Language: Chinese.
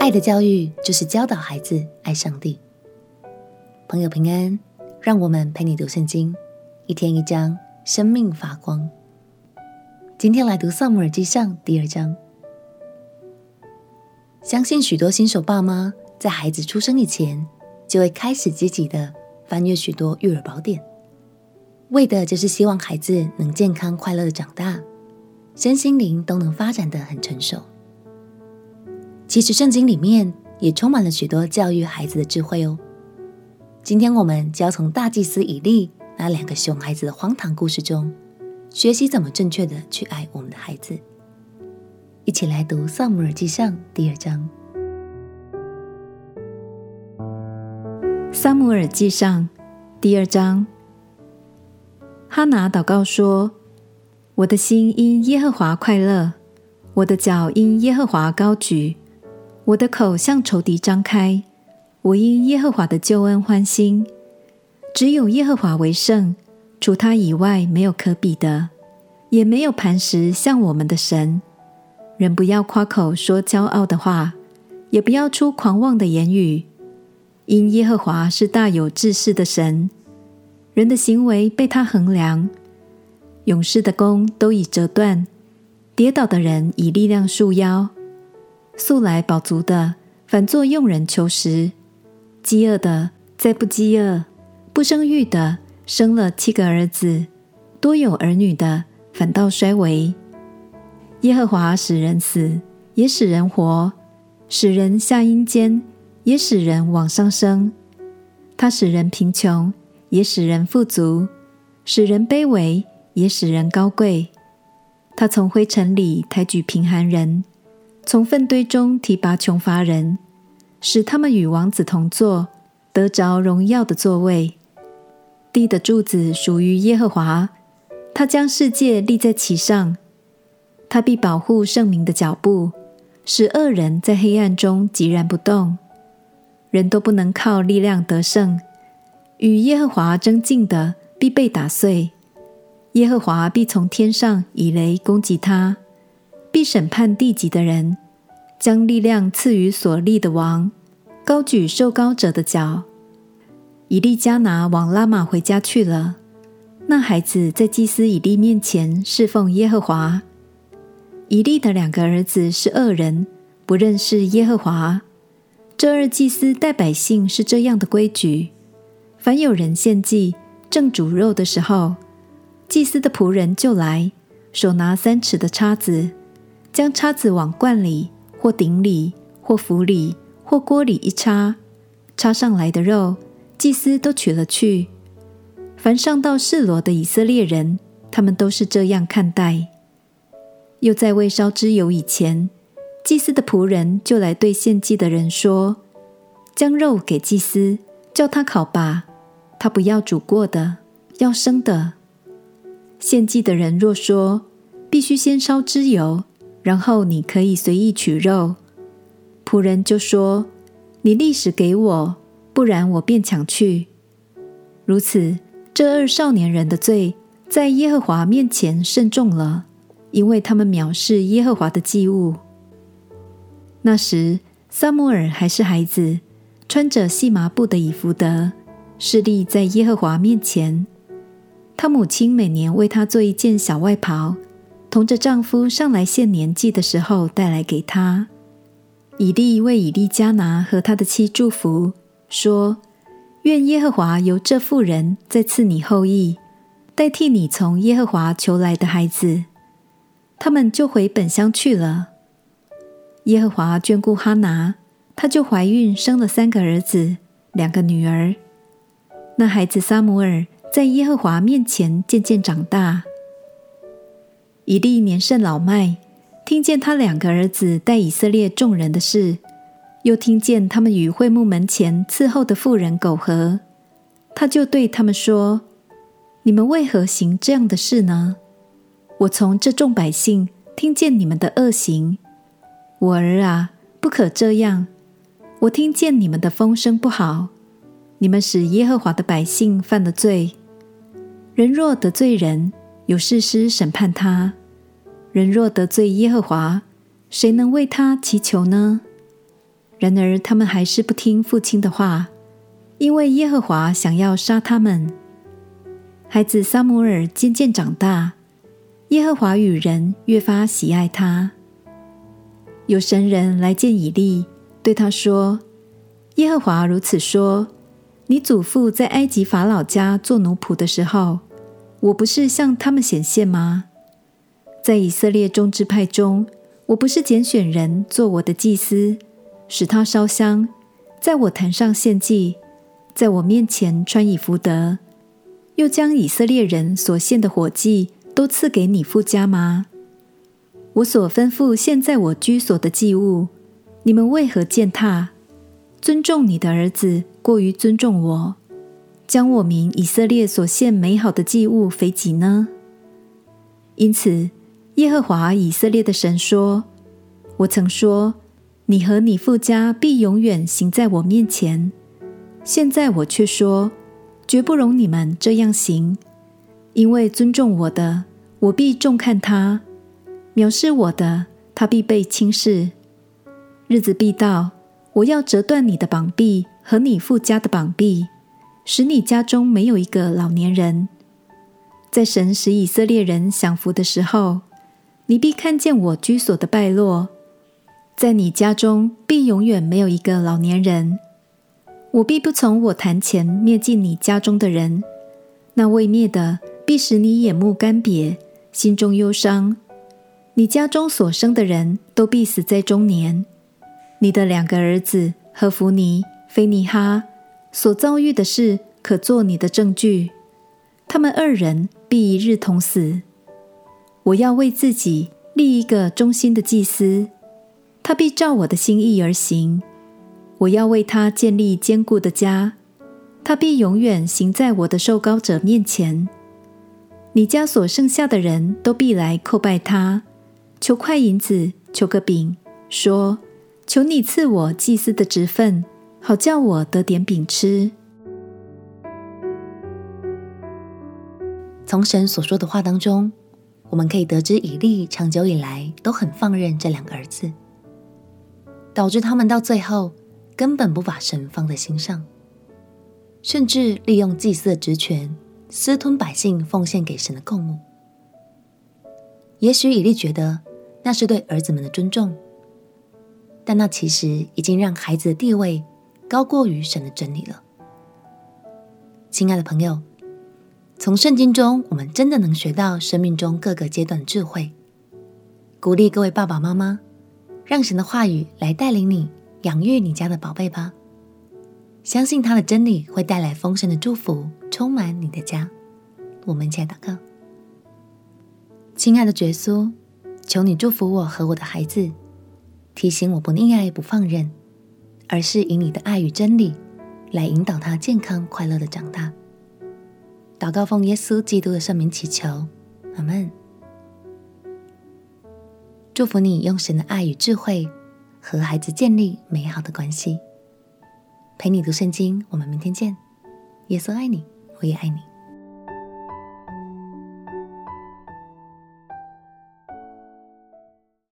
爱的教育就是教导孩子爱上帝。朋友平安，让我们陪你读圣经，一天一章，生命发光。今天来读《撒母耳记上》第二章。相信许多新手爸妈在孩子出生以前，就会开始积极的翻阅许多育儿宝典，为的就是希望孩子能健康快乐的长大，身心灵都能发展得很成熟。其实圣经里面也充满了许多教育孩子的智慧哦。今天我们就要从大祭司以利那两个熊孩子的荒唐故事中，学习怎么正确的去爱我们的孩子。一起来读《撒母耳记上》第二章。撒母耳记上第二章，哈拿祷告说：“我的心因耶和华快乐，我的脚因耶和华高举，我的口向仇敌张开，我因耶和华的救恩欢心。只有耶和华为圣，除他以外没有可比的，也没有磐石像我们的神。人不要夸口说骄傲的话，也不要出狂妄的言语。”因耶和华是大有志士的神，人的行为被他衡量，勇士的弓都已折断，跌倒的人以力量束腰，素来饱足的反作用人求食，饥饿的再不饥饿，不生育的生了七个儿子，多有儿女的反倒衰微。耶和华使人死，也使人活，使人下阴间。也使人往上升，他使人贫穷，也使人富足；使人卑微，也使人高贵。他从灰尘里抬举贫寒人，从粪堆中提拔穷乏人，使他们与王子同坐，得着荣耀的座位。地的柱子属于耶和华，他将世界立在其上。他必保护圣民的脚步，使恶人在黑暗中寂然不动。人都不能靠力量得胜，与耶和华争竞的必被打碎。耶和华必从天上以雷攻击他，必审判地极的人，将力量赐予所立的王，高举受膏者的脚。以利加拿往拉玛回家去了。那孩子在祭司以利面前侍奉耶和华。以利的两个儿子是恶人，不认识耶和华。这二祭司带百姓是这样的规矩：凡有人献祭正煮肉的时候，祭司的仆人就来，手拿三尺的叉子，将叉子往罐里、或鼎里、或釜里、或锅里一插，插上来的肉，祭司都取了去。凡上到示罗的以色列人，他们都是这样看待。又在未烧脂油以前，祭司的仆人就来对献祭的人说：“将肉给祭司，叫他烤吧。他不要煮过的，要生的。”献祭的人若说：“必须先烧脂油，然后你可以随意取肉。”仆人就说：“你立时给我，不然我便抢去。”如此，这二少年人的罪在耶和华面前甚重了，因为他们藐视耶和华的祭物。那时，撒母耳还是孩子，穿着细麻布的以弗得，侍立在耶和华面前。他母亲每年为他做一件小外袍，同着丈夫上来献年祭的时候带来给他。以利为以利加拿和他的妻祝福，说：“愿耶和华由这妇人再赐你后裔，代替你从耶和华求来的孩子。”他们就回本乡去了。耶和华眷顾哈拿，她就怀孕生了三个儿子，两个女儿。那孩子撒母耳在耶和华面前渐渐长大。以利年甚老迈，听见他两个儿子带以色列众人的事，又听见他们与会幕门前伺候的妇人苟合，他就对他们说：“你们为何行这样的事呢？我从这众百姓听见你们的恶行。”我儿啊，不可这样！我听见你们的风声不好，你们使耶和华的百姓犯了罪。人若得罪人，有事师审判他；人若得罪耶和华，谁能为他祈求呢？然而他们还是不听父亲的话，因为耶和华想要杀他们。孩子撒母耳渐渐长大，耶和华与人越发喜爱他。有神人来见以利，对他说：“耶和华如此说：你祖父在埃及法老家做奴仆的时候，我不是向他们显现吗？在以色列众支派中，我不是拣选人做我的祭司，使他烧香，在我坛上献祭，在我面前穿以福德。”又将以色列人所献的火祭都赐给你父家吗？我所吩咐现在我居所的祭物，你们为何践踏？尊重你的儿子过于尊重我，将我民以色列所献美好的祭物肥己呢？因此，耶和华以色列的神说：“我曾说，你和你父家必永远行在我面前。现在我却说。”绝不容你们这样行，因为尊重我的，我必重看他；藐视我的，他必被轻视。日子必到，我要折断你的膀臂和你父家的膀臂，使你家中没有一个老年人。在神使以色列人享福的时候，你必看见我居所的败落，在你家中必永远没有一个老年人。我必不从我坛前灭尽你家中的人，那未灭的必使你眼目干瘪，心中忧伤。你家中所生的人都必死在中年。你的两个儿子何弗尼、菲尼哈所遭遇的事，可作你的证据。他们二人必一日同死。我要为自己立一个忠心的祭司，他必照我的心意而行。我要为他建立坚固的家，他必永远行在我的受膏者面前。你家所剩下的人都必来叩拜他，求块银子，求个饼，说：求你赐我祭司的职分，好叫我得点饼吃。从神所说的话当中，我们可以得知以利长久以来都很放任这两个儿子，导致他们到最后。根本不把神放在心上，甚至利用祭司的职权私吞百姓奉献给神的供物。也许以利觉得那是对儿子们的尊重，但那其实已经让孩子的地位高过于神的真理了。亲爱的朋友，从圣经中我们真的能学到生命中各个阶段的智慧，鼓励各位爸爸妈妈，让神的话语来带领你。养育你家的宝贝吧，相信他的真理会带来丰盛的祝福，充满你的家。我们一起来祷告，亲爱的耶稣，求你祝福我和我的孩子，提醒我不溺爱、不放任，而是以你的爱与真理来引导他健康快乐的长大。祷告奉耶稣基督的圣名祈求，阿门。祝福你用神的爱与智慧。和孩子建立美好的关系，陪你读圣经。我们明天见。耶稣爱你，我也爱你。